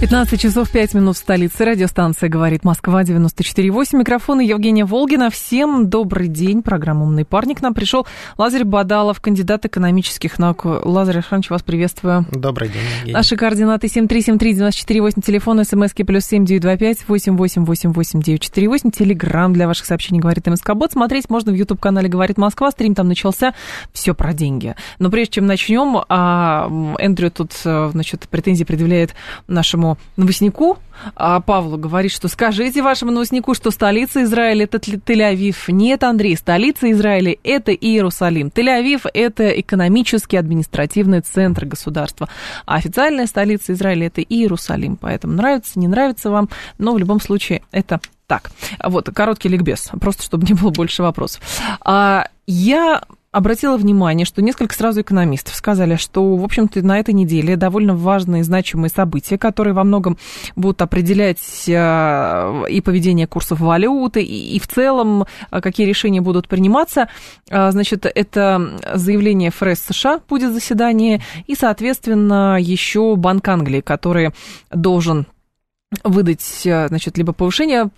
15 часов 5 минут в столице. Радиостанция «Говорит Москва» 94,8. Микрофон Евгения Волгина. Всем добрый день. Программа «Умный парень» к нам пришел. Лазарь Бадалов, кандидат экономических наук. Лазарь Александрович, вас приветствую. Добрый день, Евгений. Наши координаты 7373948, телефон, смски плюс 7925 8888948, телеграмм для ваших сообщений «Говорит МСК-бот». Смотреть можно в YouTube-канале «Говорит Москва». Стрим там начался. Все про деньги. Но прежде чем начнем, а, Эндрю тут, э, значит, претензии предъявляет нашему нашему новостнику а Павлу говорит, что скажите вашему новостнику, что столица Израиля это Тель-Авив. Нет, Андрей, столица Израиля это Иерусалим. Тель-Авив это экономический административный центр государства. А официальная столица Израиля это Иерусалим. Поэтому нравится, не нравится вам, но в любом случае это так. Вот, короткий ликбез, просто чтобы не было больше вопросов. А, я обратила внимание, что несколько сразу экономистов сказали, что, в общем-то, на этой неделе довольно важные значимые события, которые во многом будут определять э, и поведение курсов валюты, и в целом, э, какие решения будут приниматься. Э, значит, это заявление ФРС США будет заседание, и, соответственно, еще Банк Англии, который должен выдать, э, значит, либо повышение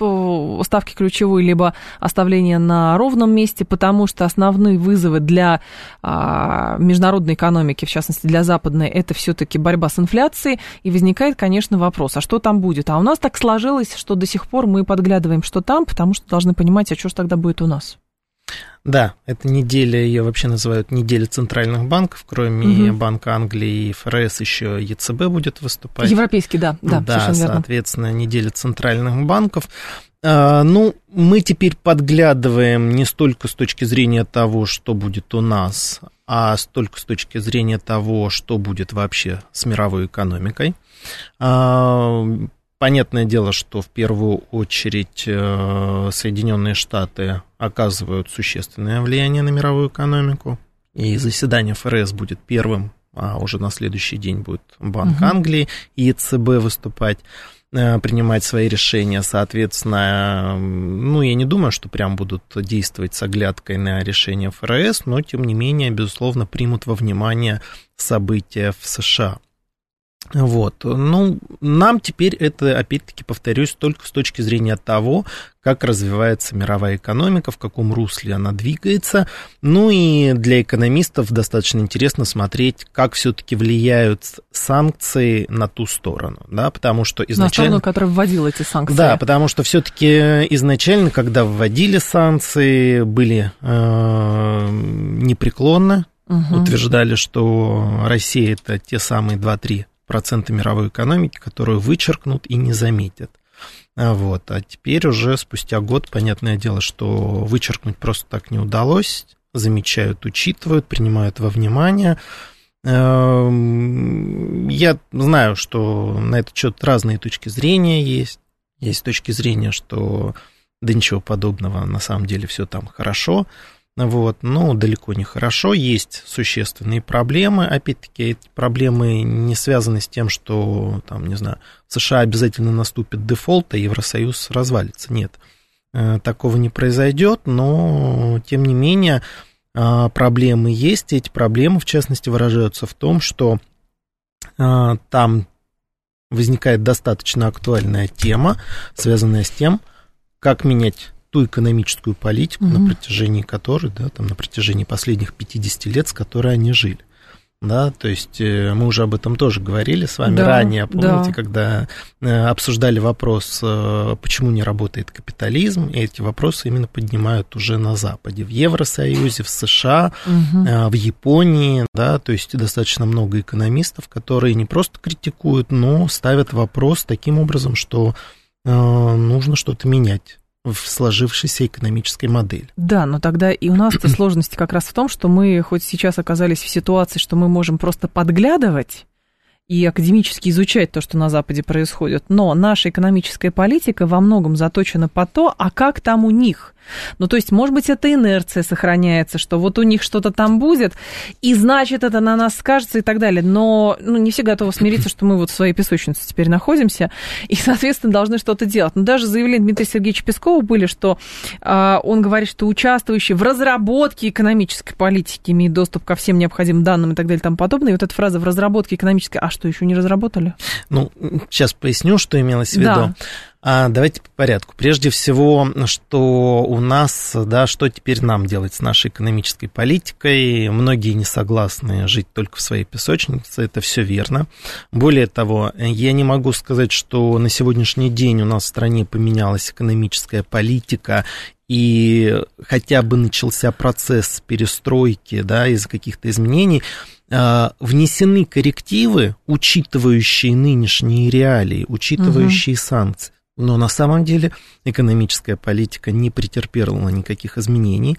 ставки ключевой, либо оставление на ровном месте, потому что основные вызовы для а, международной экономики, в частности для западной, это все-таки борьба с инфляцией, и возникает, конечно, вопрос, а что там будет? А у нас так сложилось, что до сих пор мы подглядываем, что там, потому что должны понимать, а что же тогда будет у нас? Да, эта неделя, ее вообще называют неделя центральных банков, кроме угу. Банка Англии и ФРС еще ЕЦБ будет выступать. Европейский, да, да, да соответственно, верно. неделя центральных банков. А, ну, мы теперь подглядываем не столько с точки зрения того, что будет у нас, а столько с точки зрения того, что будет вообще с мировой экономикой. Понятное дело, что в первую очередь э, Соединенные Штаты оказывают существенное влияние на мировую экономику. И заседание ФРС будет первым, а уже на следующий день будет Банк угу. Англии и ЕЦБ выступать э, принимать свои решения, соответственно, ну, я не думаю, что прям будут действовать с оглядкой на решение ФРС, но, тем не менее, безусловно, примут во внимание события в США. Вот. Ну, нам теперь это, опять-таки, повторюсь, только с точки зрения того, как развивается мировая экономика, в каком русле она двигается. Ну и для экономистов достаточно интересно смотреть, как все-таки влияют санкции на ту сторону, да, потому что изначально... На сторону, которая вводила эти санкции. Да, потому что все-таки изначально, когда вводили санкции, были э, непреклонны, угу. утверждали, что Россия это те самые 2-3 процента мировой экономики, которую вычеркнут и не заметят. А вот. А теперь уже спустя год, понятное дело, что вычеркнуть просто так не удалось, замечают, учитывают, принимают во внимание. Эм, я знаю, что на этот счет разные точки зрения есть. Есть точки зрения, что да ничего подобного, на самом деле все там хорошо. Вот, но далеко не хорошо. Есть существенные проблемы. Опять-таки, эти проблемы не связаны с тем, что, там, не знаю, в США обязательно наступит дефолт, а Евросоюз развалится. Нет, э, такого не произойдет, но, тем не менее, э, проблемы есть. Эти проблемы, в частности, выражаются в том, что э, там возникает достаточно актуальная тема, связанная с тем, как менять ту экономическую политику, угу. на протяжении которой, да, там, на протяжении последних 50 лет, с которой они жили. Да, то есть э, мы уже об этом тоже говорили с вами да, ранее, помните, да. когда э, обсуждали вопрос, э, почему не работает капитализм, и эти вопросы именно поднимают уже на Западе, в Евросоюзе, в США, угу. в Японии, да, то есть достаточно много экономистов, которые не просто критикуют, но ставят вопрос таким образом, что нужно что-то менять в сложившейся экономической модели. Да, но тогда и у нас сложности как раз в том, что мы хоть сейчас оказались в ситуации, что мы можем просто подглядывать, и академически изучать то, что на Западе происходит. Но наша экономическая политика во многом заточена по то, а как там у них. Ну, то есть, может быть, эта инерция сохраняется, что вот у них что-то там будет, и значит, это на нас скажется и так далее. Но ну, не все готовы смириться, что мы вот в своей песочнице теперь находимся, и, соответственно, должны что-то делать. Но даже заявления Дмитрия Сергеевича Пескова были, что э, он говорит, что участвующие в разработке экономической политики имеют доступ ко всем необходимым данным и так далее и тому подобное. И вот эта фраза в разработке экономической, а что, еще не разработали? Ну, сейчас поясню, что имелось в виду. Да. А, давайте по порядку. Прежде всего, что у нас, да, что теперь нам делать с нашей экономической политикой? Многие не согласны жить только в своей песочнице, это все верно. Более того, я не могу сказать, что на сегодняшний день у нас в стране поменялась экономическая политика, и хотя бы начался процесс перестройки, да, из каких-то изменений, внесены коррективы, учитывающие нынешние реалии, учитывающие угу. санкции. Но на самом деле экономическая политика не претерпела никаких изменений.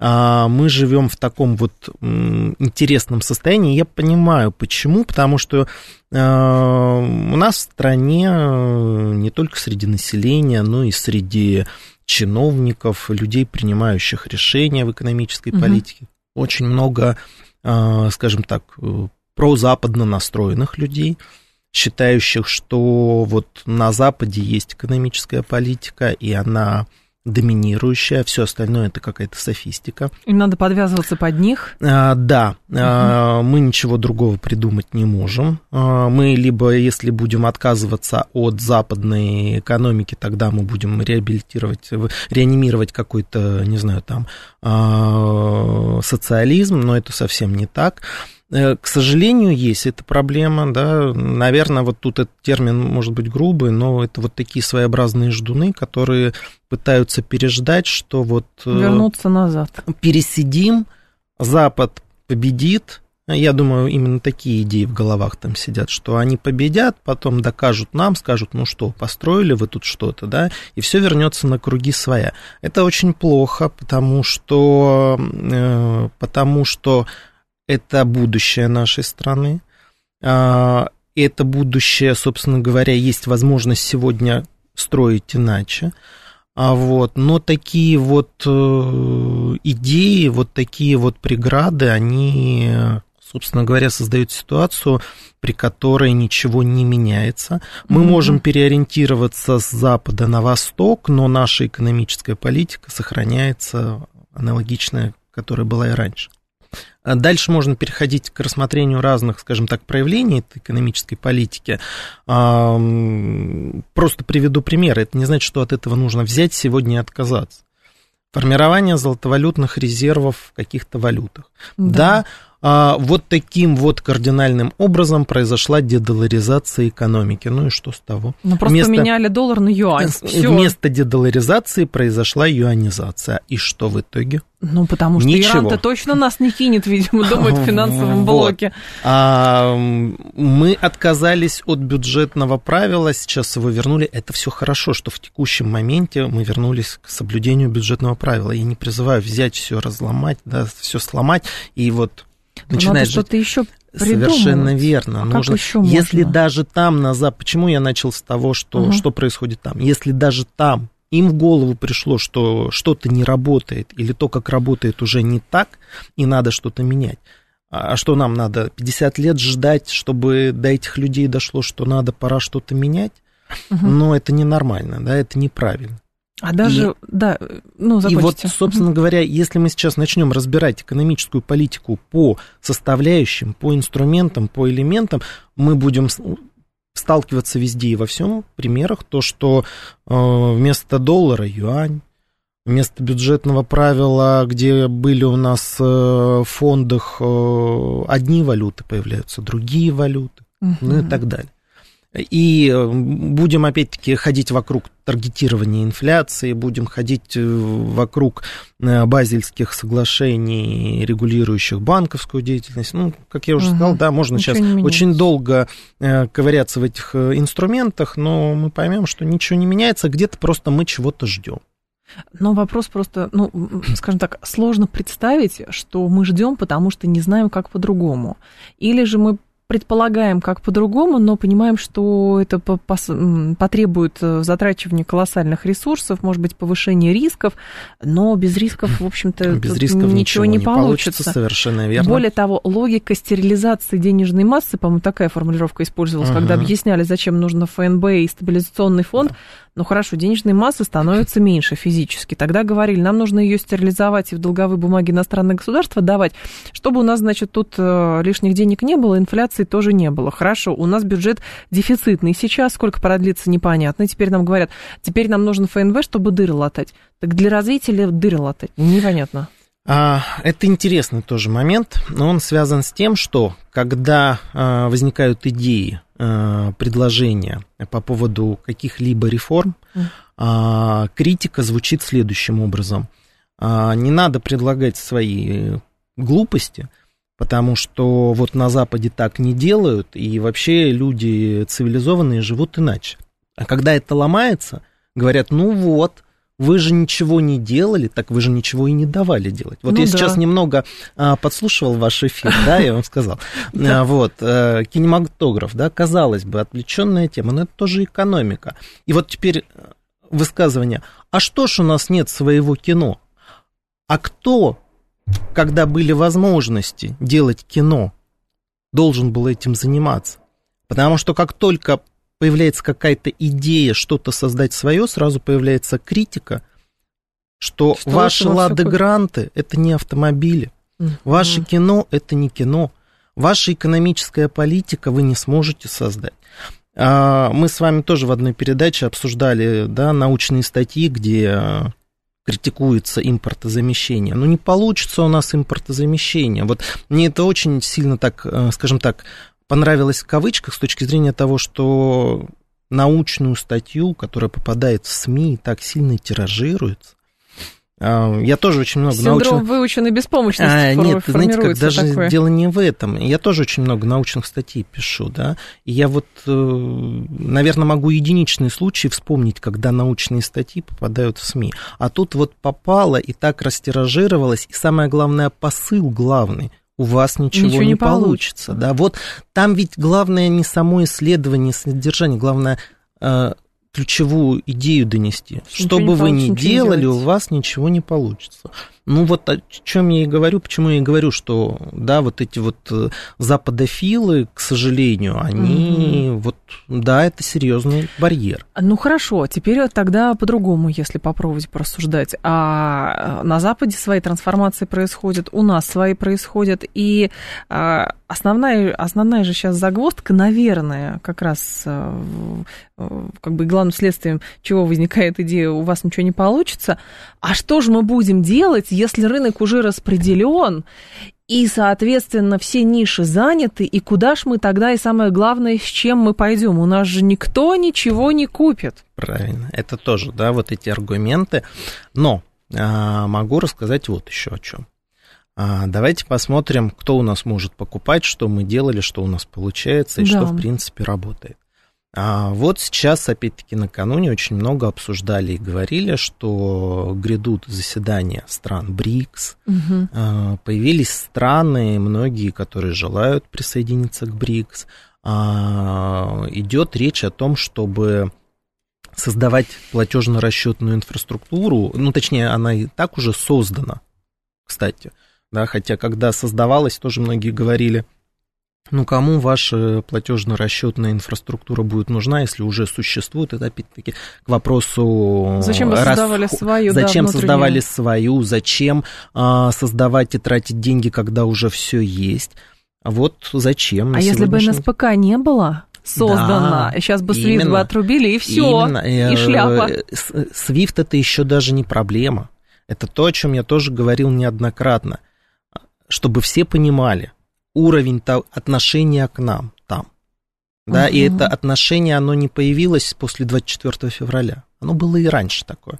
А, мы живем в таком вот интересном состоянии. Я понимаю, почему. Потому что а, у нас в стране не только среди населения, но и среди чиновников, людей, принимающих решения в экономической угу. политике, очень много скажем так, э, прозападно настроенных людей, считающих, что вот на Западе есть экономическая политика, и она доминирующая, все остальное это какая-то софистика. И надо подвязываться под них. А, да, угу. а, мы ничего другого придумать не можем. А, мы либо, если будем отказываться от западной экономики, тогда мы будем реабилитировать, реанимировать какой-то, не знаю, там а, социализм, но это совсем не так. Э, к сожалению, есть эта проблема, да, наверное, вот тут этот термин может быть грубый, но это вот такие своеобразные ждуны, которые пытаются переждать, что вот... Э, Вернуться назад. Пересидим, Запад победит, я думаю, именно такие идеи в головах там сидят, что они победят, потом докажут нам, скажут, ну что, построили вы тут что-то, да, и все вернется на круги своя. Это очень плохо, потому что, э, потому что это будущее нашей страны. А, это будущее, собственно говоря, есть возможность сегодня строить иначе. А вот, но такие вот э, идеи, вот такие вот преграды, они, собственно говоря, создают ситуацию, при которой ничего не меняется. Мы mm-hmm. можем переориентироваться с запада на восток, но наша экономическая политика сохраняется аналогичная, которая была и раньше. А дальше можно переходить к рассмотрению разных, скажем так, проявлений этой экономической политики. Просто приведу пример. Это не значит, что от этого нужно взять сегодня и отказаться. Формирование золотовалютных резервов в каких-то валютах. Да, да а, вот таким вот кардинальным образом произошла дедоларизация экономики. Ну и что с того? Ну просто вместо, поменяли доллар на юань. Всё. Вместо дедоларизации произошла юанизация. И что в итоге? Ну, потому что Ничего. Иран-то точно нас не кинет, видимо, думает в финансовом блоке. А, мы отказались от бюджетного правила, сейчас его вернули. Это все хорошо, что в текущем моменте мы вернулись к соблюдению бюджетного правила. Я не призываю взять все разломать, да, все сломать и вот начинает что-то еще Совершенно верно. А Нужно, еще можно? Если даже там назад, почему я начал с того, что, угу. что происходит там? Если даже там им в голову пришло, что что-то не работает, или то, как работает, уже не так, и надо что-то менять. А, а что нам надо? 50 лет ждать, чтобы до этих людей дошло, что надо, пора что-то менять? Угу. Но это ненормально, да, это неправильно. А даже, и, да, ну, закончите. И вот, собственно говоря, если мы сейчас начнем разбирать экономическую политику по составляющим, по инструментам, по элементам, мы будем сталкиваться везде и во всем примерах, то, что э, вместо доллара юань, вместо бюджетного правила, где были у нас э, в фондах э, одни валюты, появляются другие валюты, угу. ну и так далее. И э, будем опять-таки ходить вокруг таргетирования инфляции, будем ходить э, вокруг э, базельских соглашений, регулирующих банковскую деятельность. Ну, как я уже угу. сказал, да, можно ничего сейчас очень долго ковыряться в этих инструментах, но мы поймем, что ничего не меняется, где-то просто мы чего-то ждем. Но вопрос просто, ну, скажем так, сложно представить, что мы ждем, потому что не знаем, как по-другому. Или же мы предполагаем как по-другому, но понимаем, что это потребует э, затрачивания колоссальных ресурсов, может быть, повышения рисков, но без рисков, в общем-то, без рисков ничего, ничего не, получится. получится. Совершенно верно. Более того, логика стерилизации денежной массы, по-моему, такая формулировка использовалась, uh-huh. когда объясняли, зачем нужно ФНБ и стабилизационный фонд. Ну хорошо, денежной массы становится меньше физически. Тогда говорили, нам нужно ее стерилизовать и в долговые бумаги иностранных государств давать, чтобы у нас, значит, тут э, лишних денег не было, инфляции тоже не было. Хорошо, у нас бюджет дефицитный сейчас, сколько продлится, непонятно. Теперь нам говорят, теперь нам нужен ФНВ, чтобы дыры латать. Так для развития ли дыры латать? Непонятно. А, это интересный тоже момент, но он связан с тем, что когда а, возникают идеи, а, предложения по поводу каких-либо реформ, критика звучит следующим образом. Не надо предлагать свои глупости, потому что вот на Западе так не делают, и вообще люди цивилизованные живут иначе. А когда это ломается, говорят, ну вот, вы же ничего не делали, так вы же ничего и не давали делать. Вот ну, я да. сейчас немного а, подслушивал ваш эфир, да, я вам сказал. А, вот, а, кинематограф, да, казалось бы, отвлеченная тема, но это тоже экономика. И вот теперь высказывание, а что ж у нас нет своего кино? А кто, когда были возможности делать кино, должен был этим заниматься? Потому что как только появляется какая-то идея что-то создать свое, сразу появляется критика, что, что ваши лады-гранты – это не автомобили, mm-hmm. ваше кино – это не кино, ваша экономическая политика вы не сможете создать. А, мы с вами тоже в одной передаче обсуждали да, научные статьи, где критикуется импортозамещение. Но не получится у нас импортозамещение. Вот мне это очень сильно так, э, скажем так, понравилось в кавычках с точки зрения того, что научную статью, которая попадает в СМИ и так сильно тиражируется, я тоже очень много Синдром научных... выученной беспомощности а, Нет, знаете, как даже такое. дело не в этом. Я тоже очень много научных статей пишу, да, и я вот, э, наверное, могу единичные случаи вспомнить, когда научные статьи попадают в СМИ. А тут вот попало и так растиражировалось, и самое главное, посыл главный у вас ничего, ничего не, не получится. получится. Да, вот там ведь главное не само исследование, содержание, главное э, ключевую идею донести. Что бы вы ни делали, у вас ничего не получится. Ну вот о чем я и говорю, почему я и говорю, что да, вот эти вот э, западофилы, к сожалению, они угу. вот, да, это серьезный барьер. Ну хорошо, теперь тогда по-другому, если попробовать порассуждать. А на Западе свои трансформации происходят, у нас свои происходят, и а, основная, основная же сейчас загвоздка, наверное, как раз э, как бы главным следствием чего возникает идея, у вас ничего не получится, а что же мы будем делать, если рынок уже распределен, и, соответственно, все ниши заняты, и куда ж мы тогда, и самое главное, с чем мы пойдем? У нас же никто ничего не купит. Правильно, это тоже, да, вот эти аргументы. Но а, могу рассказать вот еще о чем. А, давайте посмотрим, кто у нас может покупать, что мы делали, что у нас получается и да. что, в принципе, работает. А вот сейчас, опять-таки, накануне очень много обсуждали и говорили, что грядут заседания стран БРИКС. Угу. Появились страны, многие, которые желают присоединиться к БРИКС. А, идет речь о том, чтобы создавать платежно-расчетную инфраструктуру, ну, точнее, она и так уже создана, кстати, да, хотя когда создавалась, тоже многие говорили – ну, кому ваша платежно-расчетная инфраструктура будет нужна, если уже существует? Это опять-таки к вопросу... Зачем вы расход... создавали свою? Зачем да, создавали свою? Зачем а, создавать и тратить деньги, когда уже все есть? Вот зачем? А если бы НСПК не было, создана. Да, Сейчас бы именно, бы отрубили, и все, именно. и э, шляпа. SWIFT это еще даже не проблема. Это то, о чем я тоже говорил неоднократно. Чтобы все понимали, уровень отношения к нам там. Да, угу. и это отношение, оно не появилось после 24 февраля. Оно было и раньше такое.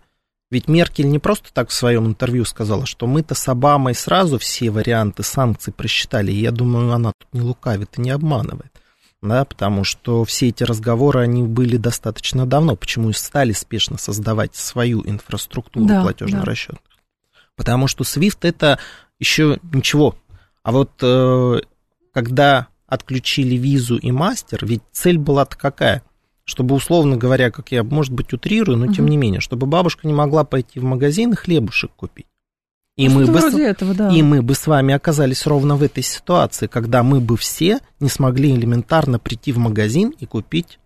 Ведь Меркель не просто так в своем интервью сказала, что мы-то с Обамой сразу все варианты санкций просчитали. И я думаю, она тут не лукавит и не обманывает. Да, потому что все эти разговоры, они были достаточно давно. Почему и стали спешно создавать свою инфраструктуру да, платежного да. расчета? Потому что SWIFT это еще ничего, а вот э, когда отключили визу и мастер, ведь цель была-то какая? Чтобы, условно говоря, как я, может быть, утрирую, но угу. тем не менее, чтобы бабушка не могла пойти в магазин и хлебушек купить. И мы, бы с... этого, да. и мы бы с вами оказались ровно в этой ситуации, когда мы бы все не смогли элементарно прийти в магазин и купить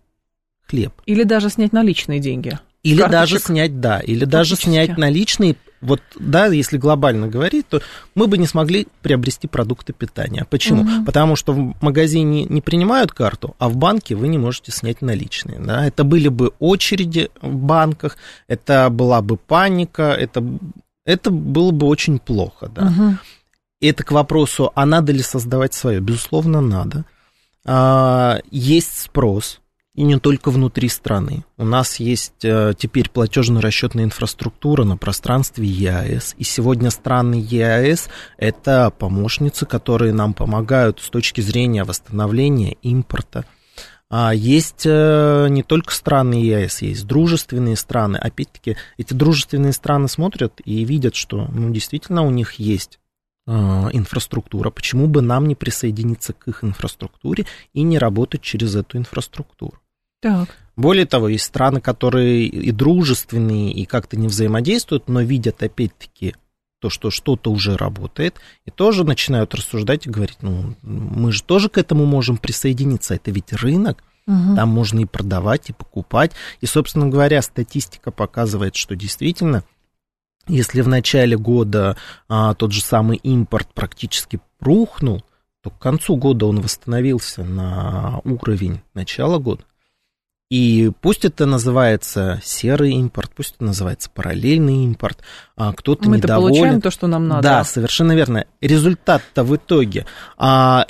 хлеб. Или даже снять наличные деньги. Или Карточек. даже снять, да, или даже снять наличные. Вот, да, если глобально говорить, то мы бы не смогли приобрести продукты питания. Почему? Угу. Потому что в магазине не принимают карту, а в банке вы не можете снять наличные. Да? Это были бы очереди в банках, это была бы паника, это, это было бы очень плохо. Да? Угу. Это к вопросу, а надо ли создавать свое? Безусловно, надо. А, есть спрос, и не только внутри страны. У нас есть э, теперь платежно-расчетная инфраструктура на пространстве ЕАЭС. И сегодня страны ЕАЭС – это помощницы, которые нам помогают с точки зрения восстановления импорта. А есть э, не только страны ЕАЭС, есть дружественные страны. Опять-таки, эти дружественные страны смотрят и видят, что ну, действительно у них есть э, инфраструктура, почему бы нам не присоединиться к их инфраструктуре и не работать через эту инфраструктуру. Так. Более того, есть страны, которые и дружественные, и как-то не взаимодействуют, но видят опять-таки то, что что-то уже работает, и тоже начинают рассуждать и говорить, ну, мы же тоже к этому можем присоединиться, это ведь рынок, угу. там можно и продавать, и покупать. И, собственно говоря, статистика показывает, что действительно, если в начале года а, тот же самый импорт практически рухнул, то к концу года он восстановился на уровень начала года. И пусть это называется серый импорт, пусть это называется параллельный импорт, а кто-то Мы недоволен. Мы получаем то, что нам надо. Да, совершенно верно. Результат-то в итоге. А,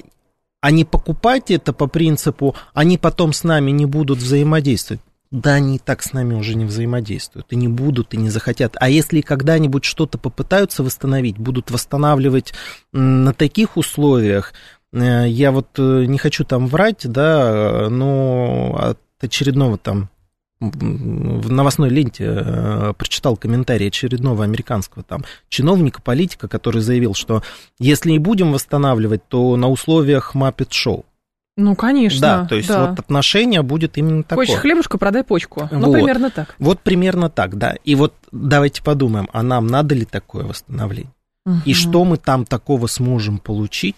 а не покупайте это по принципу, они потом с нами не будут взаимодействовать. Да, они и так с нами уже не взаимодействуют, и не будут, и не захотят. А если когда-нибудь что-то попытаются восстановить, будут восстанавливать на таких условиях, э, я вот э, не хочу там врать, да, но очередного там в новостной ленте э, прочитал комментарий очередного американского там чиновника, политика, который заявил, что если и будем восстанавливать, то на условиях Muppet Show. Ну, конечно. Да, то есть да. вот отношение будет именно такое. Хочешь хлебушка, продай почку. Ну, вот. примерно так. Вот примерно так, да. И вот давайте подумаем, а нам надо ли такое восстановление? Угу. И что мы там такого сможем получить,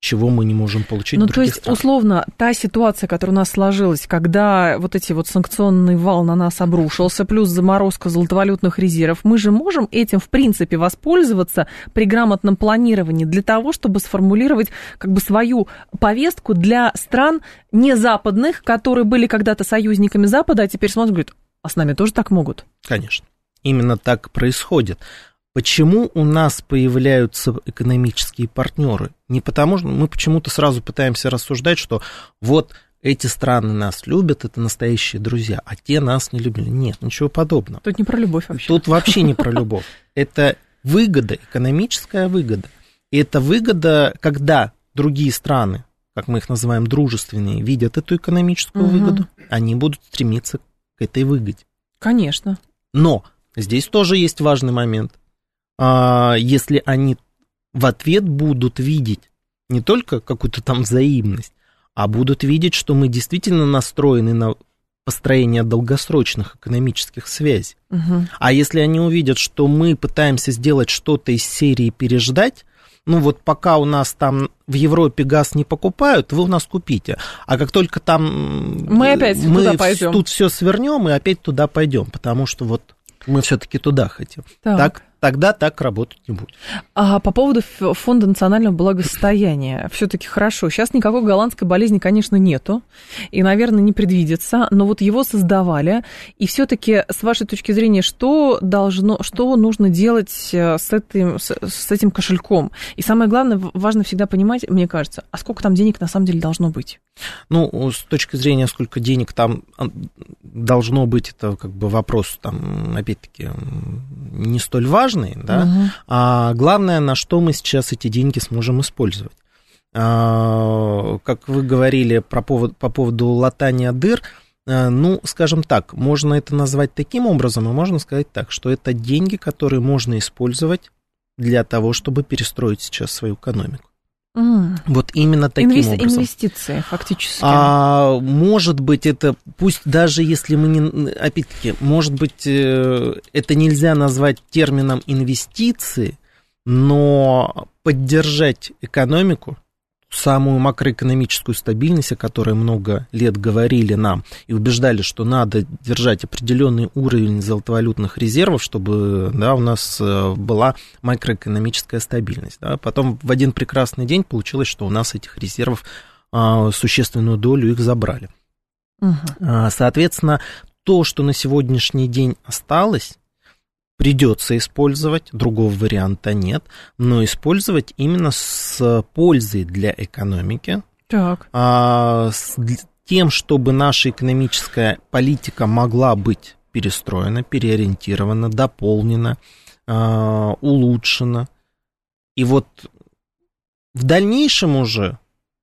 чего мы не можем получить ну, то есть, странах. условно, та ситуация, которая у нас сложилась, когда вот эти вот санкционный вал на нас обрушился, плюс заморозка золотовалютных резервов, мы же можем этим, в принципе, воспользоваться при грамотном планировании для того, чтобы сформулировать как бы свою повестку для стран не западных, которые были когда-то союзниками Запада, а теперь смотрят, говорят, а с нами тоже так могут? Конечно. Именно так происходит. Почему у нас появляются экономические партнеры? Не потому что мы почему-то сразу пытаемся рассуждать, что вот эти страны нас любят, это настоящие друзья, а те нас не любят. Нет, ничего подобного. Тут не про любовь вообще. Тут вообще не про любовь. Это выгода, экономическая выгода. И это выгода, когда другие страны, как мы их называем, дружественные, видят эту экономическую угу. выгоду, они будут стремиться к этой выгоде. Конечно. Но здесь тоже есть важный момент. А, если они в ответ будут видеть не только какую-то там взаимность, а будут видеть, что мы действительно настроены на построение долгосрочных экономических связей. Угу. А если они увидят, что мы пытаемся сделать что-то из серии переждать, ну вот пока у нас там в Европе газ не покупают, вы у нас купите. А как только там мы опять мы туда пойдем. тут все свернем и опять туда пойдем, потому что вот мы все-таки туда хотим. Так. так тогда так работать не будет. А по поводу фонда национального благосостояния, все-таки хорошо. Сейчас никакой голландской болезни, конечно, нету, и, наверное, не предвидится, но вот его создавали, и все-таки, с вашей точки зрения, что должно, что нужно делать э, с этим, с, с этим кошельком? И самое главное, важно всегда понимать, мне кажется, а сколько там денег на самом деле должно быть? Ну, с точки зрения, сколько денег там должно быть, это как бы вопрос, там, опять-таки, не столь важный, да, угу. а главное, на что мы сейчас эти деньги сможем использовать. А, как вы говорили про повод, по поводу латания дыр, а, ну, скажем так, можно это назвать таким образом, и можно сказать так, что это деньги, которые можно использовать для того, чтобы перестроить сейчас свою экономику. Вот именно таким Инвес- образом. Инвестиции, фактически. А, может быть, это, пусть даже если мы не, опять-таки, может быть, э, это нельзя назвать термином инвестиции, но поддержать экономику, самую макроэкономическую стабильность, о которой много лет говорили нам и убеждали, что надо держать определенный уровень золотовалютных резервов, чтобы да, у нас э, была макроэкономическая стабильность. Да. Потом в один прекрасный день получилось, что у нас этих резервов а, существенную долю их забрали. А, Соответственно, то, что на сегодняшний день осталось, придется использовать, другого варианта нет, но использовать именно с пользой для экономики, Так. а, с тем, чтобы наша экономическая политика могла быть перестроена, переориентирована, дополнена, а, улучшена. И вот в дальнейшем уже,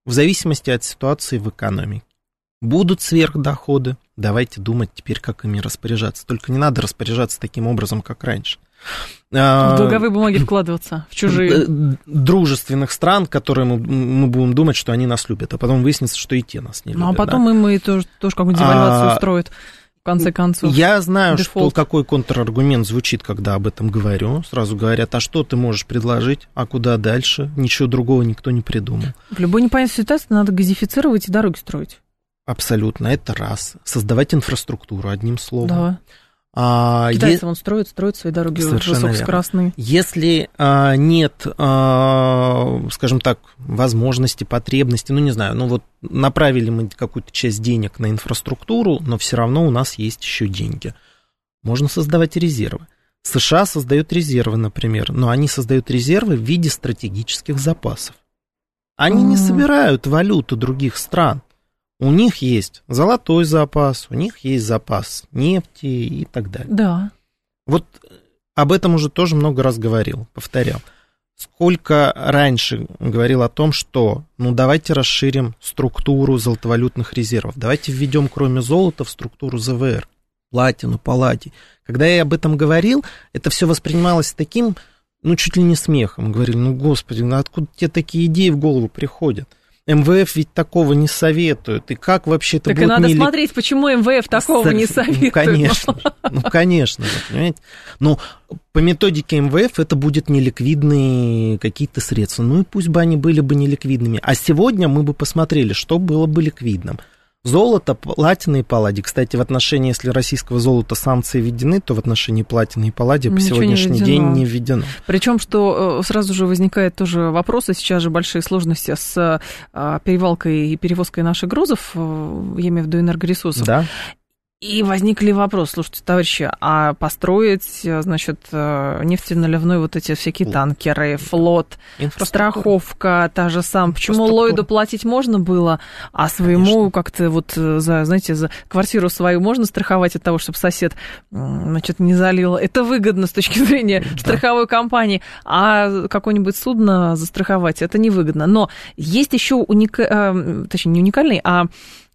в зависимости от ситуации в экономике, будут сверхдоходы, давайте думать теперь, как ими распоряжаться. Только не надо распоряжаться таким образом, как раньше. А, В долговые бумаги вкладываться, в чужие. э, дружественных стран, которые мы, мы будем думать, что они нас любят, а потом выяснится, что и те нас не любят. Ну, а да. потом им и тоже, тоже какую-нибудь девальвацию А, устроят, в конце концов. Я знаю, Дефолт. что какой контраргумент звучит, когда об этом говорю. Сразу говорят, а что ты можешь предложить, а куда дальше? Ничего другого никто не придумал. В любой непонятной ситуации надо газифицировать и дороги строить. Абсолютно, это раз. Создавать инфраструктуру, одним словом. Да. А, е- Китайцы вон строят, строят свои дороги высокоскоростные. Если а, нет, а, скажем так, возможности, потребности, ну не знаю, ну вот направили мы какую-то часть денег на инфраструктуру, но все равно у нас есть еще деньги. Можно создавать резервы. США создают резервы, например, но они создают резервы в виде стратегических запасов. Они не Мгм. собирают валюту других стран. У них есть золотой запас, у них есть запас нефти и так далее. Да. Вот об этом уже тоже много раз говорил, повторял. Сколько раньше говорил о том, что ну давайте расширим структуру золотовалютных резервов, давайте введем кроме золота в структуру ЗВР, платину, палладий. Когда я об этом говорил, это все воспринималось таким, ну чуть ли не смехом. Говорили, ну господи, ну откуда тебе такие идеи в голову приходят? МВФ ведь такого не советует. И как вообще это так и будет надо нелег- смотреть, почему МВФ такого не ну, советует. конечно, ну, конечно, понимаете. Но по методике МВФ это будет неликвидные какие-то средства. Ну и пусть бы они были бы неликвидными. А сегодня мы бы посмотрели, что было бы ликвидным. Золото, платина и палладий. Кстати, в отношении, если российского золота санкции введены, то в отношении платины и палладия по не сегодняшний введено. день не введено. Причем, что э, сразу же возникает тоже вопрос, и сейчас же большие сложности с э, перевалкой и перевозкой наших грузов, э, я имею в виду энергоресурсов. Да? И возникли вопрос, слушайте, товарищи, а построить, э, значит, э, нефтеналивной вот эти всякие танкеры, флот, страховка та же самая. Почему. Ллойду платить можно было, а своему как-то вот э, за, знаете, за квартиру свою можно страховать от того, чтобы сосед, значит, не залил? Это выгодно с точки зрения Да. страховой компании, а какое-нибудь судно застраховать это невыгодно. Но есть еще уника... э, точнее, не уникальный, а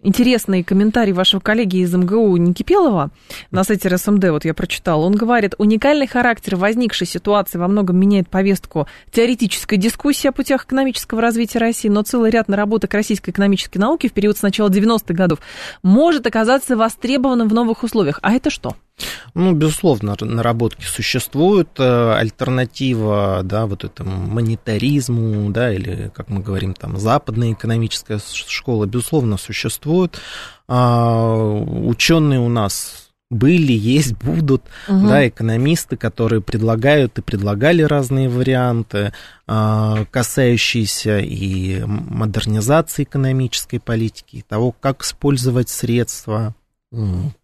интересный комментарий вашего коллеги из МГУ Никипелова на сайте РСМД, вот я прочитала. Он говорит, уникальный характер возникшей ситуации во многом меняет повестку теоретической дискуссии о путях экономического развития России, но целый ряд наработок российской экономической науки в период с начала 90-х годов может оказаться востребованным в новых условиях. А это что? Ну, безусловно, наработки существуют, э, альтернатива, да, вот этому монетаризму, да, или, как мы говорим, там, западная экономическая школа, безусловно, существует. Ученые у нас были, есть, будут, Мгм. да, экономисты, которые предлагают и предлагали разные варианты, а, касающиеся и модернизации экономической политики, того, как использовать средства,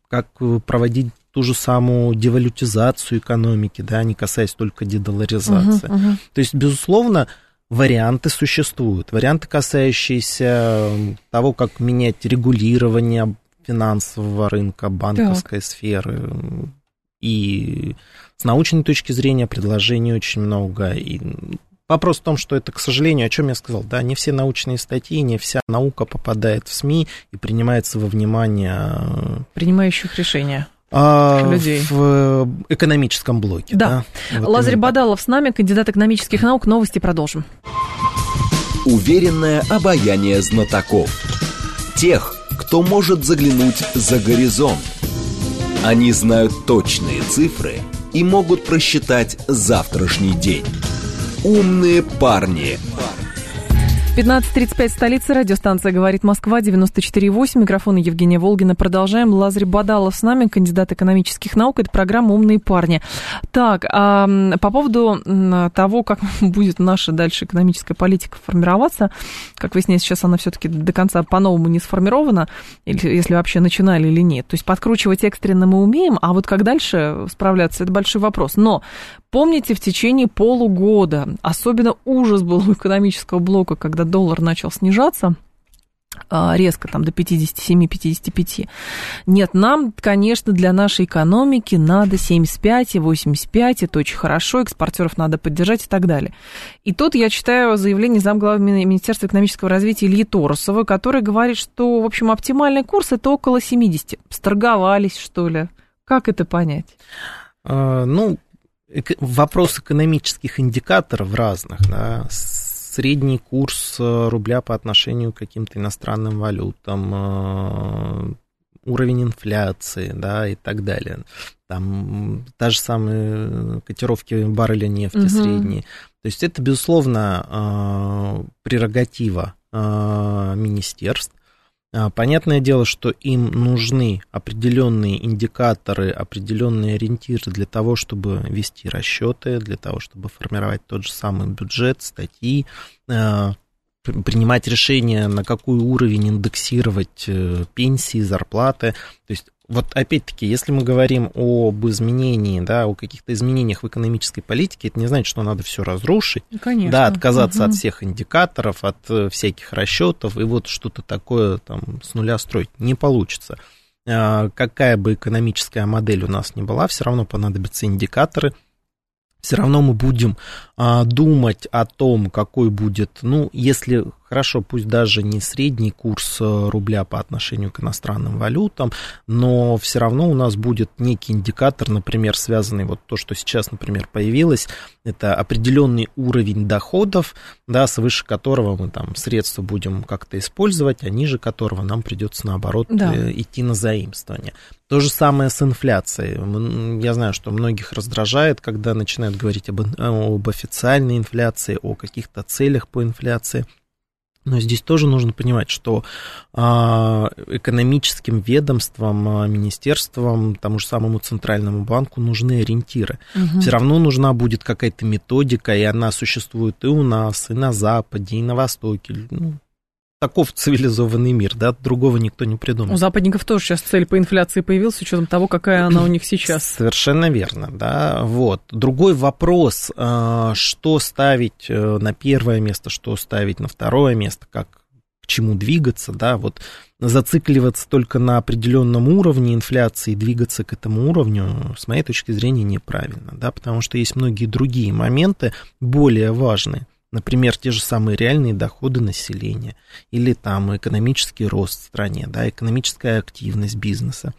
как э, проводить ту же самую девалютизацию экономики, да, не касаясь только дедоларизации. Мгм, мгм. То есть, безусловно, варианты существуют. Варианты, касающиеся того, как менять регулирование финансового рынка, банковской сферы. И с научной точки зрения предложений очень много. И вопрос в том, что это, к сожалению, о чем я сказал, да, не все научные статьи, не вся наука попадает в СМИ и принимается во внимание Принимающих решения. А, Людей. в экономическом блоке. Да. Да. Вот Лазарь. Бадалов с нами, кандидат экономических наук. Новости продолжим. Уверенное обаяние знатоков. Тех, кто может заглянуть за горизонт. Они знают точные цифры и могут просчитать завтрашний день. Умные парни. 15.35, столица, радиостанция «Говорит Москва», 94.8, микрофон Евгения Волгина. Продолжаем. Лазарь Бадалов с нами, кандидат экономических наук. Это программа «Умные парни». Так, а, по поводу того, как будет наша дальше экономическая политика формироваться, как выясняется, сейчас она все-таки до конца по-новому не сформирована, или, если вообще начинали или нет. То есть подкручивать экстренно мы умеем, а вот как дальше справляться, это большой вопрос. Но помните, в течение полугода особенно ужас был у экономического блока, когда доллар начал снижаться, а, резко, там, до 57-55. Нет, нам, конечно, для нашей экономики надо 75 и 85, это очень хорошо, экспортеров надо поддержать и так далее. И тут я читаю заявление замглавы Министерства экономического развития Ильи Торосова, который говорит, что, в общем, оптимальный курс это около 70. Сторговались, что ли? Как это понять? А, ну, вопрос экономических индикаторов разных, да, средний курс э, рубля по отношению к каким-то иностранным валютам, э, уровень инфляции, да, и так далее. Там та же самые котировки барреля нефти угу. средние. То есть это, безусловно, э, прерогатива министерств. А, понятное дело, что им нужны определенные индикаторы, определенные ориентиры для того, чтобы вести расчеты, для того, чтобы формировать тот же самый бюджет, статьи, а, принимать решения, на какой уровень индексировать э, пенсии, зарплаты. То есть вот опять-таки, если мы говорим об изменении, да, о каких-то изменениях в экономической политике, это не значит, что надо все разрушить, ну, Конечно. да, отказаться угу. от всех индикаторов, от э, всяких расчетов и вот что-то такое там с нуля строить не получится. А, какая бы экономическая модель у нас ни была, все равно понадобятся индикаторы – все равно мы будем думать о том, какой будет, ну, если хорошо, пусть даже не средний курс э, рубля по отношению к иностранным валютам, но все равно у нас будет некий индикатор, например, связанный вот то, что сейчас, например, появилось, это определенный уровень доходов, да, свыше которого мы там средства будем как-то использовать, а ниже которого нам придется наоборот да. Э, идти на заимствование. То же самое с инфляцией. Я знаю, что многих раздражает, когда начинают говорить об, об официальной инфляции, о каких-то целях по инфляции. Но здесь тоже нужно понимать, что а, экономическим ведомствам, а, министерствам, тому же самому Центральному банку нужны ориентиры. Угу. Все равно нужна будет какая-то методика, и она существует и у нас, и на Западе, и на Востоке. Ну, таков цивилизованный мир, да, другого никто не придумал. У западников тоже сейчас цель по инфляции появилась, с учетом того, какая она у них сейчас. Совершенно верно, да, вот. Другой вопрос, а, что ставить э, на первое место, что ставить на второе место, как к чему двигаться, да, вот зацикливаться только на определенном уровне инфляции двигаться к этому уровню, с моей точки зрения, неправильно, да, потому что есть многие другие моменты более важные – Например, те же самые реальные доходы населения или там экономический рост в стране, да, экономическая активность бизнеса,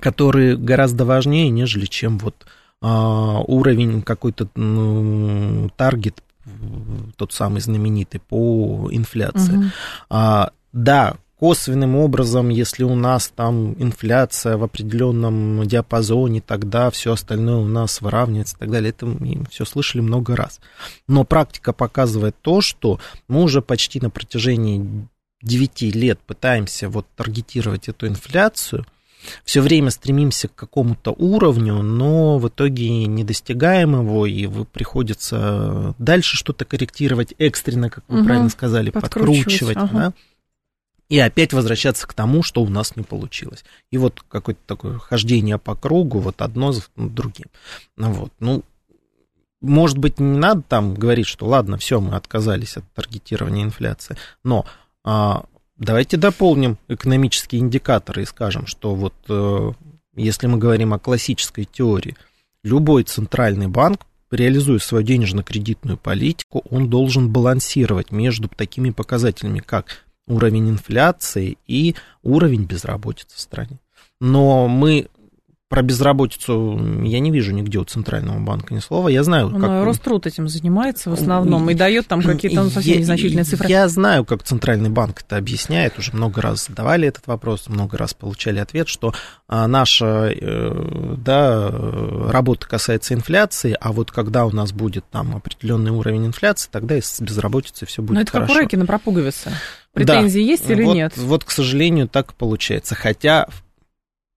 которые гораздо важнее, нежели чем вот а, уровень какой-то ну, таргет, тот самый знаменитый по инфляции. Угу. А, да, косвенным образом, если у нас там инфляция в определенном диапазоне, тогда все остальное у нас выравнивается и так далее. Это мы все слышали много раз. Но практика показывает то, что мы уже почти на протяжении 9 лет пытаемся вот таргетировать эту инфляцию, все время стремимся к какому-то уровню, но в итоге не достигаем его, и приходится дальше что-то корректировать экстренно, как вы угу, правильно сказали, подкручивать. Ага. Да? И опять возвращаться к тому, что у нас не получилось. И вот какое-то такое хождение по кругу, вот одно за другим. Ну, вот, ну, может быть, не надо там говорить, что ладно, все, мы отказались от таргетирования инфляции, но а, давайте дополним экономические индикаторы и скажем, что вот э, если мы говорим о классической теории, любой центральный банк реализуя свою денежно-кредитную политику, он должен балансировать между такими показателями, как уровень инфляции и уровень безработицы в стране. Но мы про безработицу я не вижу нигде у Центрального банка ни слова. Я знаю, Ну, как... Роструд этим занимается в основном и дает там какие-то ну, совсем Я- незначительные цифры. Я знаю, как Центральный банк это объясняет. Уже много раз задавали этот вопрос, много раз получали ответ, что а, наша э, да, работа касается инфляции, а вот когда у нас будет там определенный уровень инфляции, тогда и с безработицей все будет Но Ну, это хорошо. как у Рэкина про пуговицы. Претензии есть или вот, нет? Вот, к сожалению, так получается. Хотя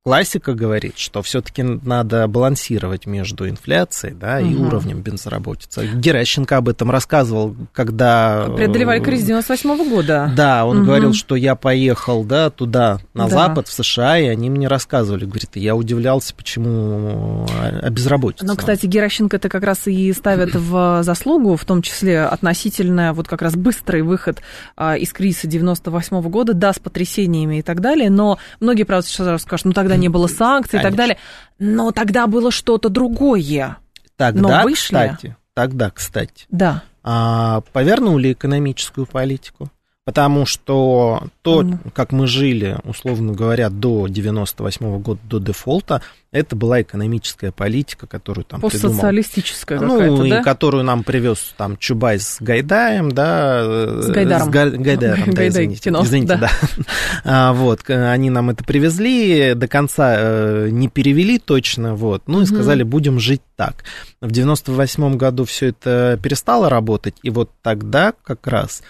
классика говорит, что все-таки надо балансировать между инфляцией да, и Мгм. уровнем безработицы. Геращенко об этом рассказывал, когда... э, Преодолевали кризис 98 года. Да, он Мгм. говорил, что я поехал да, туда, на Да. Запад, в США, и они мне рассказывали. Говорит, я удивлялся, почему э, о безработице. Но, кстати, Геращенко это как раз и ставят в заслугу, в том числе относительно вот как раз быстрый выход а, из кризиса 98 года, да, с потрясениями и так далее, но многие, правда, сейчас скажут, ну тогда не было санкций и так Конечно. далее, но тогда было что-то другое. Тогда, но вышли. кстати, тогда, кстати, Да. а, повернули экономическую политику. Потому что то, Мгм. как мы жили, условно говоря, до 98 года, до дефолта, это была экономическая политика, которую там придумал Постсоциалистическая ну, какая-то, и да? которую нам привез там Чубай с Гайдаем, да. э, С Гайдаром. Га- Гайдаром, да, извините. кино, извините, да. да. А, вот, они нам это привезли, до конца э, не перевели точно, вот, ну и сказали, будем жить так. В 98 году все это перестало работать, и вот тогда как раз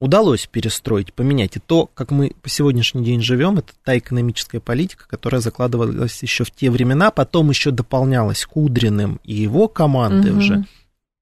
удалось перестроить, поменять. И то, как мы по сегодняшний день живем, это та экономическая политика, которая закладывалась еще в те времена, потом еще дополнялась Кудриным и его командой Мгм. уже.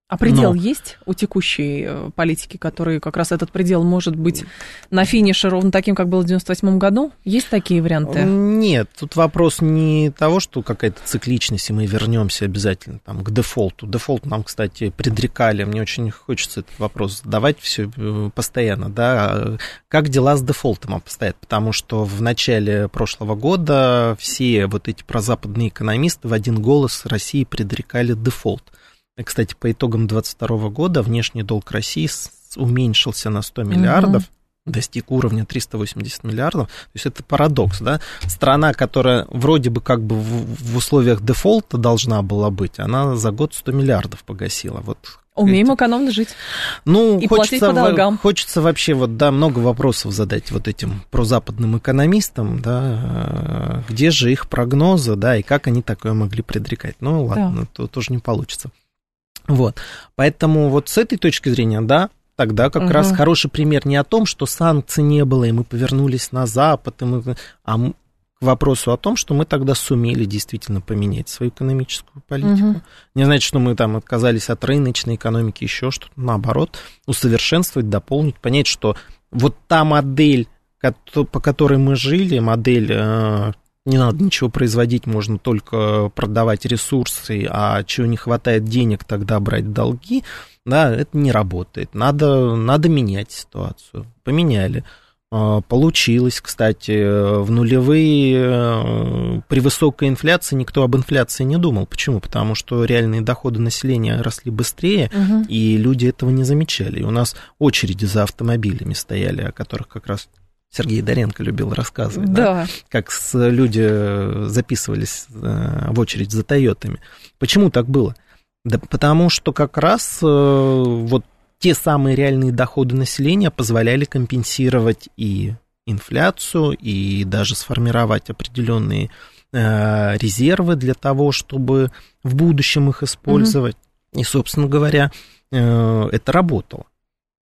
А предел Но- есть у текущей э, политики, который как раз этот предел может быть на финише ровно таким, как было в 98 году? Есть такие варианты? Нет, тут вопрос не того, что какая-то цикличность, и мы вернемся обязательно там, к дефолту. Дефолт нам, кстати, предрекали. Мне очень хочется этот вопрос задавать все постоянно. Да? Как дела с дефолтом обстоят? Потому что в начале прошлого года все вот эти прозападные экономисты в один голос России предрекали дефолт. Кстати, по итогам 2022 года внешний долг России уменьшился на 100 миллиардов, достиг уровня 380 миллиардов. То есть это парадокс, да? Страна, которая вроде бы как бы в, в условиях дефолта должна была быть, она за год 100 миллиардов погасила. Вот Умеем экономно жить. ну, И платить хочется, по долгам. хочется вообще вот, да, много вопросов задать вот этим прозападным экономистам, да, э, где же их прогнозы, да, и как они такое могли предрекать. Ну, ладно, то тоже не получится. Вот, поэтому вот с этой точки зрения, да, тогда как Мгм. раз хороший пример не о том, что санкций не было, и мы повернулись на Запад, и мы, а к вопросу о том, что мы тогда сумели действительно поменять свою экономическую политику. Мгм. Не значит, что мы там отказались от рыночной экономики, еще что-то. Наоборот, усовершенствовать, дополнить, понять, что вот та модель, по которой мы жили, модель э, не надо ничего производить, можно только продавать ресурсы, а чего не хватает денег, тогда брать долги, да, это не работает. Надо, надо менять ситуацию. Поменяли. А, Получилось, кстати, в нулевые э, при высокой инфляции никто об инфляции не думал. Почему? Потому что реальные доходы населения росли быстрее, Мгм. и люди этого не замечали. И у нас очереди за автомобилями стояли, о которых как раз Сергей Доренко любил рассказывать, да? Да. как люди записывались э, в очередь за Тойотами. Почему так было? Да потому что как раз э, вот те самые реальные доходы населения позволяли компенсировать и инфляцию, и даже сформировать определенные э, резервы для того, чтобы в будущем их использовать. И, собственно говоря, э, это работало.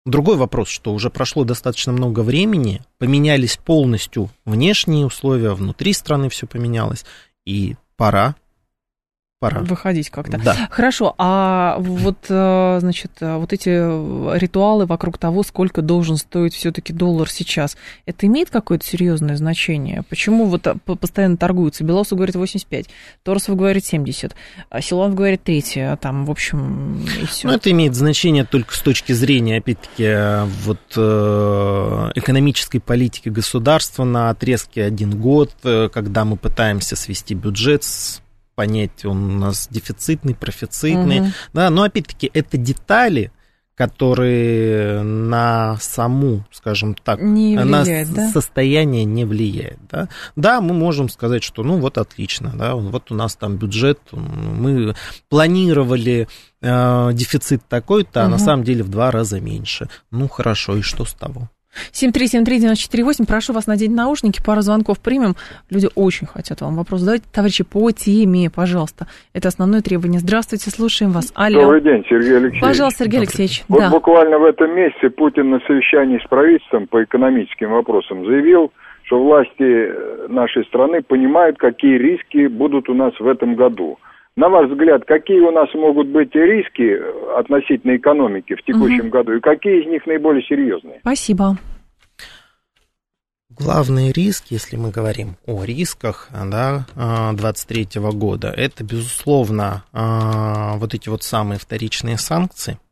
Другой вопрос, что уже прошло достаточно много времени, поменялись полностью внешние условия, внутри страны все поменялось, и пора, пора. Выходить как-то. Да. Хорошо, а вот, э, значит, э, вот эти ритуалы вокруг того, сколько должен стоить все-таки доллар сейчас, это имеет какое-то серьезное значение? Почему вот э, по- постоянно торгуются? Белоусов говорит 85, Торсов говорит 70, а Силуанов говорит 3, а там, в общем, и все. Ну, это имеет значение только с точки зрения, опять-таки, э, вот э, экономической политики государства на отрезке один год, э, когда мы пытаемся свести бюджет, с- понять, он у нас дефицитный, профицитный, Мгм. да, но опять-таки это детали, который на саму, скажем так, не влияет, на да? состояние не влияет. Да? да, мы можем сказать, что ну вот отлично, да, вот у нас там бюджет, мы планировали э, дефицит такой-то, угу. а на самом деле в два раза меньше. Ну хорошо, и что с того? 7373948, прошу вас надеть наушники, пару звонков примем. Люди очень хотят вам вопрос задать. Товарищи, по теме, пожалуйста. Это основное требование. Здравствуйте, слушаем вас. Алло. Добрый день, Сергей Алексеевич. Пожалуйста, Сергей Алексеевич. Вот да. буквально в этом месяце Путин на совещании с правительством по экономическим вопросам заявил, что власти нашей страны понимают, какие риски будут у нас в этом году. На ваш взгляд, какие у нас могут быть риски относительно экономики в текущем угу. году и какие из них наиболее серьезные? Спасибо. Главный риск, если мы говорим о рисках да, 2023 года, это, безусловно, а, вот эти вот самые вторичные санкции –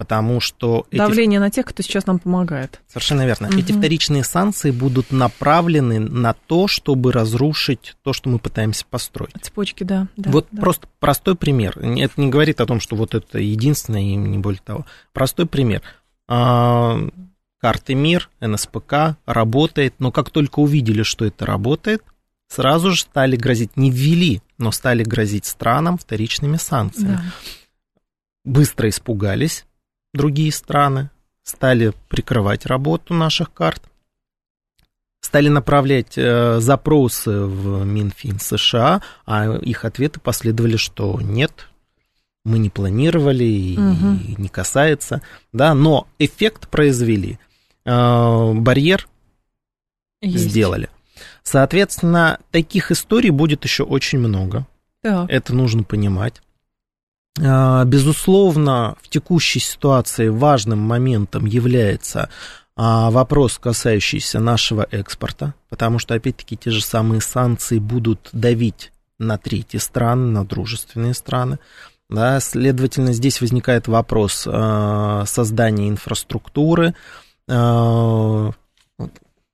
потому что... Давление эти... на тех, кто сейчас нам помогает. Совершенно верно. Угу. Эти вторичные санкции будут направлены на то, чтобы разрушить то, что мы пытаемся построить. Цепочки, да. да вот да. просто простой пример. Это не говорит о том, что вот это единственное и не более того. Простой пример. А, карты МИР, НСПК работает, но как только увидели, что это работает, сразу же стали грозить, не ввели, но стали грозить странам вторичными санкциями. Да. Быстро испугались, другие страны, стали прикрывать работу наших карт, стали направлять э, запросы в Минфин США, а их ответы последовали, что нет, мы не планировали и угу. не касается, да, но эффект произвели, э, барьер Есть. сделали. Соответственно, таких историй будет еще очень много. Так. Это нужно понимать. А, безусловно, в текущей ситуации важным моментом является а, вопрос, касающийся нашего экспорта, потому что, опять-таки, те же самые санкции будут давить на третьи страны, на дружественные страны. Да, следовательно, здесь возникает вопрос э, создания инфраструктуры, э,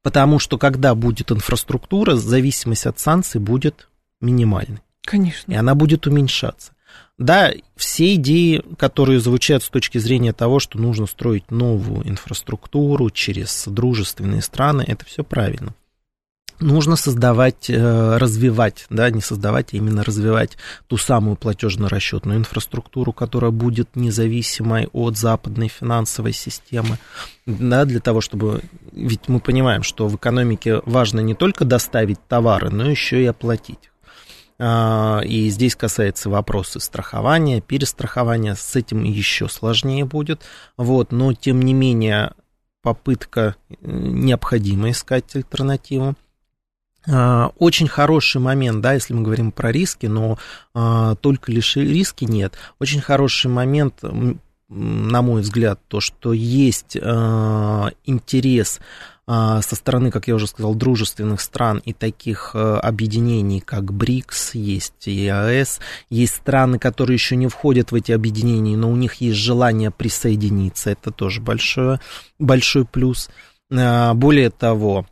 потому что когда будет инфраструктура, зависимость от санкций будет минимальной. Конечно. И она будет уменьшаться. Да, все идеи, которые звучат с точки зрения того, что нужно строить новую инфраструктуру через дружественные страны, это все правильно. Нужно создавать, э, развивать, да, не создавать, а именно развивать ту самую платежно-расчетную инфраструктуру, которая будет независимой от западной финансовой системы, да, для того, чтобы, ведь мы понимаем, что в экономике важно не только доставить товары, но еще и оплатить и здесь касается вопроса страхования, перестрахования, с этим еще сложнее будет. Вот, но тем не менее попытка э, необходимо искать альтернативу. А, очень хороший момент, да, если мы говорим про риски, но а, только лишь риски нет. Очень хороший момент, на мой взгляд, то, что есть интерес а, со стороны, как я уже сказал, дружественных стран и таких э, объединений, как БРИКС, есть ЕАЭС, есть страны, которые еще не входят в эти объединения, но у них есть желание присоединиться, это тоже большой, большой плюс. А, более того,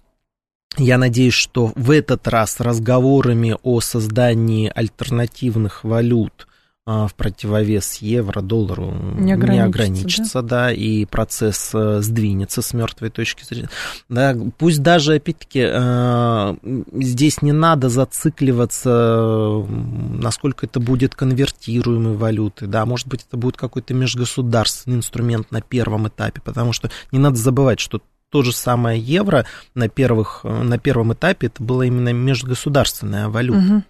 я надеюсь, что в этот раз разговорами о создании альтернативных валют – а, в противовес евро, доллару не ограничится, не ограничится да? да, и процесс э, сдвинется с мертвой точки зрения. Да, пусть даже, опять-таки, э, здесь не надо зацикливаться, насколько это будет конвертируемой валютой, да, может быть, это будет какой-то межгосударственный инструмент на первом этапе, потому что не надо забывать, что то же самое евро на, первых, э, на первом этапе это была именно межгосударственная валюта. Угу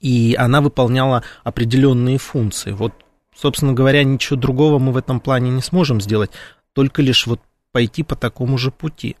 и она выполняла определенные функции. Вот, собственно говоря, ничего другого мы в этом плане не сможем сделать, только лишь вот пойти по такому же пути.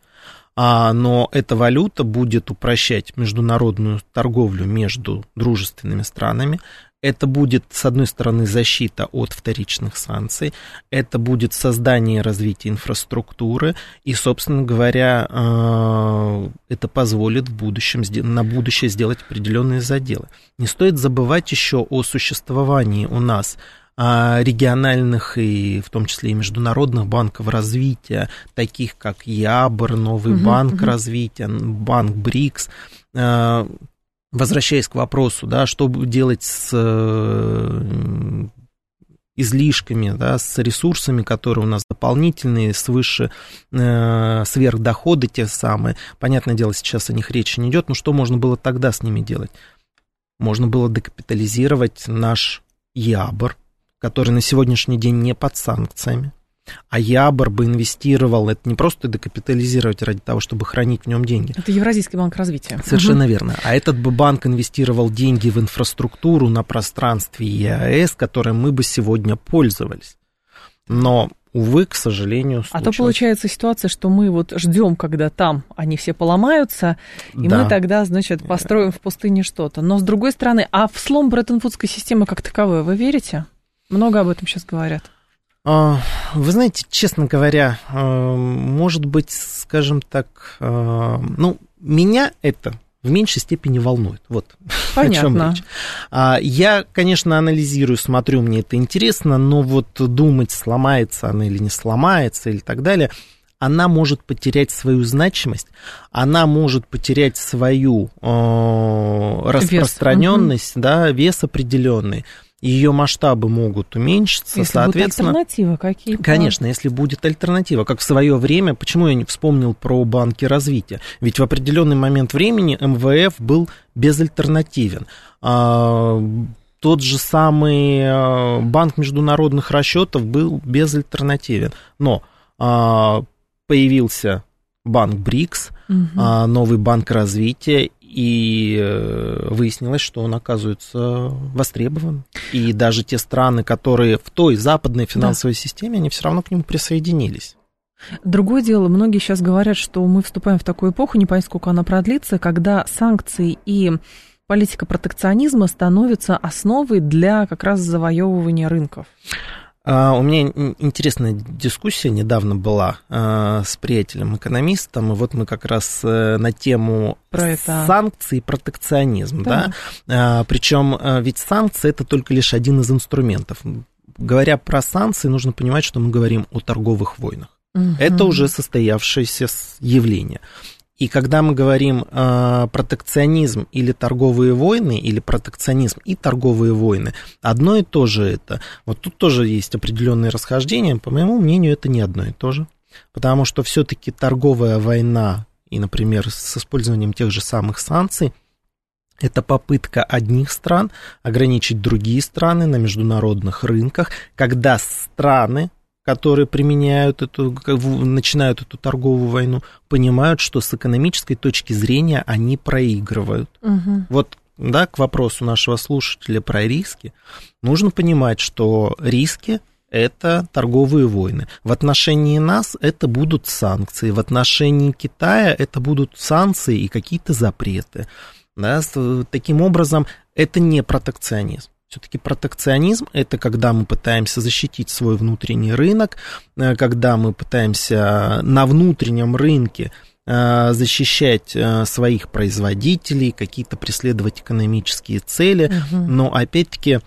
А, но эта валюта будет упрощать международную торговлю между дружественными странами, это будет, с одной стороны, защита от вторичных санкций, это будет создание и развитие инфраструктуры, и, собственно говоря, э, это позволит в будущем, на будущее сделать определенные заделы. Не стоит забывать еще о существовании у нас а, региональных и в том числе и международных банков развития, таких как ЯБР, Новый угу, банк угу. развития, банк БРИКС, э, возвращаясь к вопросу, да, что делать с излишками, да, с ресурсами, которые у нас дополнительные, свыше э, сверхдоходы те самые. Понятное дело, сейчас о них речи не идет, но что можно было тогда с ними делать? Можно было декапитализировать наш Ябр, который на сегодняшний день не под санкциями. А Ябр бы инвестировал, это не просто декапитализировать ради того, чтобы хранить в нем деньги. Это Евразийский банк развития. Совершенно угу. верно. А этот бы банк инвестировал деньги в инфраструктуру на пространстве ЕАЭС, которым мы бы сегодня пользовались. Но увы, к сожалению, случилось. А то получается ситуация, что мы вот ждем, когда там они все поломаются, и да. мы тогда, значит, построим в пустыне что-то. Но с другой стороны, а в слом Бреттон-Вудской системы как таковой вы верите? Много об этом сейчас говорят. А, вы знаете, честно говоря, а, может быть, скажем так, а, ну, меня это в меньшей степени волнует. Вот Понятно. о чем речь. Я, конечно, анализирую, смотрю, мне это интересно, но вот думать, сломается она или не сломается, или так далее, она может потерять свою значимость, она может потерять свою э, распространенность, вес. да, вес определенный ее масштабы могут уменьшиться, если соответственно... Будут альтернативы какие Конечно, если будет альтернатива, как в свое время, почему я не вспомнил про банки развития? Ведь в определенный момент времени МВФ был безальтернативен. А, тот же самый а, банк международных расчетов был безальтернативен. Но а, появился банк БРИКС, угу. новый банк развития, и э, выяснилось, что он оказывается востребован. И даже те страны, которые в той западной финансовой да. системе, они все равно к нему присоединились. Другое дело, многие сейчас говорят, что мы вступаем в такую эпоху, не понять, сколько она продлится, когда санкции и политика протекционизма становятся основой для как раз завоевывания рынков. А, у меня интересная дискуссия недавно была а, с приятелем-экономистом, и вот мы как раз э, на тему Про это. санкций и протекционизм, да, да? А, причем ведь санкции это только лишь один из инструментов. Говоря про санкции, нужно понимать, что мы говорим о торговых войнах. Угу. Это уже состоявшееся явление. И когда мы говорим э, протекционизм или торговые войны, или протекционизм и торговые войны, одно и то же это. Вот тут тоже есть определенные расхождения. По моему мнению, это не одно и то же. Потому что все-таки торговая война, и, например, с использованием тех же самых санкций, это попытка одних стран ограничить другие страны на международных рынках, когда страны которые применяют эту, начинают эту торговую войну, понимают, что с экономической точки зрения они проигрывают. Угу. Вот да, к вопросу нашего слушателя про риски, нужно понимать, что риски это торговые войны. В отношении нас это будут санкции, в отношении Китая это будут санкции и какие-то запреты. Да, таким образом, это не протекционизм. Все-таки протекционизм – это когда мы пытаемся защитить свой внутренний рынок, э, когда мы пытаемся на внутреннем рынке э, защищать э, своих производителей, какие-то преследовать экономические цели, угу. но опять-таки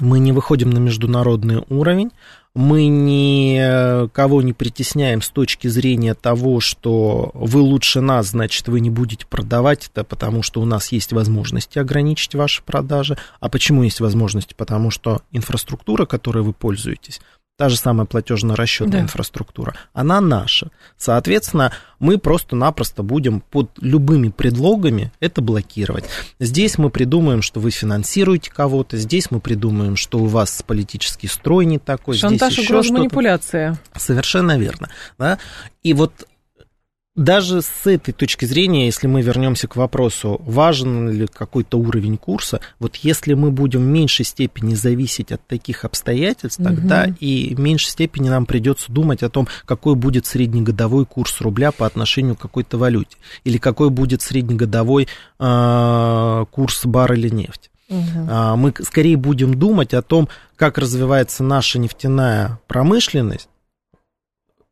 мы не выходим на международный уровень, мы никого не притесняем с точки зрения того, что вы лучше нас, значит, вы не будете продавать это, потому что у нас есть возможности ограничить ваши продажи. А почему есть возможности? Потому что инфраструктура, которой вы пользуетесь, та же самая платежно-расчетная да. инфраструктура, она наша. Соответственно, мы просто-напросто будем под любыми предлогами это блокировать. Здесь мы придумаем, что вы финансируете кого-то, здесь мы придумаем, что у вас политический строй не такой. Шантаж, здесь угроза, манипуляция. Совершенно верно. Да? И вот даже с этой точки зрения, если мы вернемся к вопросу, важен ли какой-то уровень курса, вот если мы будем в меньшей степени зависеть от таких обстоятельств, угу. тогда и в меньшей степени нам придется думать о том, какой будет среднегодовой курс рубля по отношению к какой-то валюте, или какой будет среднегодовой э, курс барреля нефти. Угу. Мы скорее будем думать о том, как развивается наша нефтяная промышленность,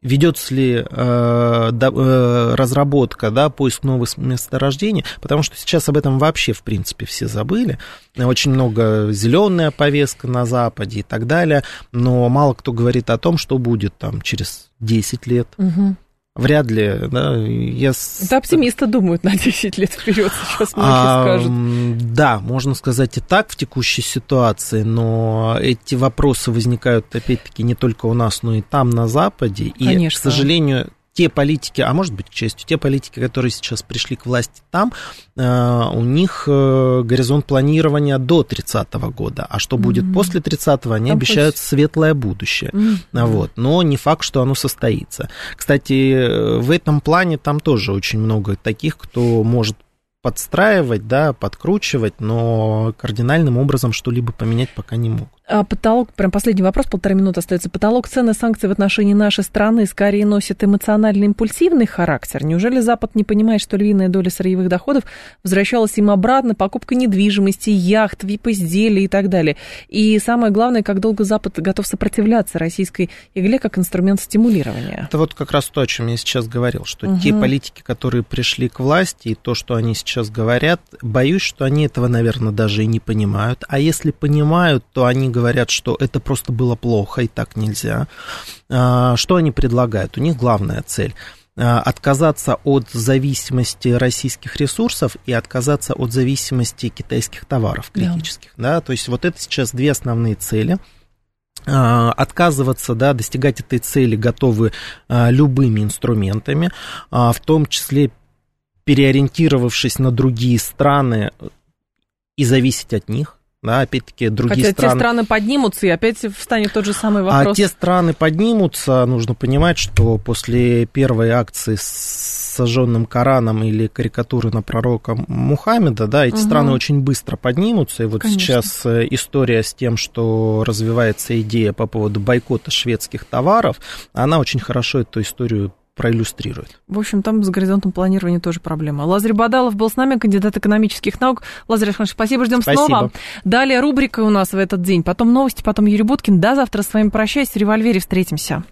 ведется ли э, да, э, разработка, да, поиск новых месторождений, потому что сейчас об этом вообще, в принципе, все забыли. Очень много зеленая повестка на Западе и так далее, но мало кто говорит о том, что будет там через 10 лет. Угу Вряд ли, да. Я... Это оптимисты думают на 10 лет вперед, сейчас многие а, скажут. Да, можно сказать и так в текущей ситуации, но эти вопросы возникают, опять-таки, не только у нас, но и там, на Западе. И, Конечно. к сожалению, те политики, а может быть, к счастью, те политики, которые сейчас пришли к власти там, э, у них э, горизонт планирования до 30 года. А что будет mm-hmm. после 30-го, они там обещают пусть... светлое будущее. Mm-hmm. Вот. Но не факт, что оно состоится. Кстати, в этом плане там тоже очень много таких, кто может подстраивать, да, подкручивать, но кардинальным образом что-либо поменять пока не могут. А потолок, прям последний вопрос, полтора минуты остается. Потолок цены санкций в отношении нашей страны скорее носит эмоционально-импульсивный характер. Неужели Запад не понимает, что львиная доля сырьевых доходов возвращалась им обратно, покупка недвижимости, яхт, вип-изделий и так далее? И самое главное, как долго Запад готов сопротивляться российской игле как инструмент стимулирования? Это вот как раз то, о чем я сейчас говорил, что угу. те политики, которые пришли к власти, и то, что они сейчас говорят, боюсь, что они этого, наверное, даже и не понимают. А если понимают, то они говорят, что это просто было плохо и так нельзя. А, что они предлагают? У них главная цель а, отказаться от зависимости российских ресурсов и отказаться от зависимости китайских товаров критических. Да. Да? То есть вот это сейчас две основные цели а, отказываться, да, достигать этой цели готовы любыми инструментами, в том числе переориентировавшись на другие страны и зависеть от них, да, опять-таки другие Хотя страны... те страны поднимутся, и опять встанет тот же самый а вопрос. А те страны поднимутся, нужно понимать, что после первой акции с сожженным Кораном или карикатуры на пророка Мухаммеда, да, эти угу. страны очень быстро поднимутся. И вот Конечно. сейчас э, история с тем, что развивается идея по поводу бойкота шведских товаров, она очень хорошо эту историю проиллюстрирует. В общем, там с горизонтом планирования тоже проблема. Лазарь Бадалов был с нами, кандидат экономических наук. Лазарь Александрович, спасибо, ждем спасибо. снова. Далее рубрика у нас в этот день, потом новости, потом Юрий Буткин. До завтра с вами прощаюсь, в револьвере встретимся.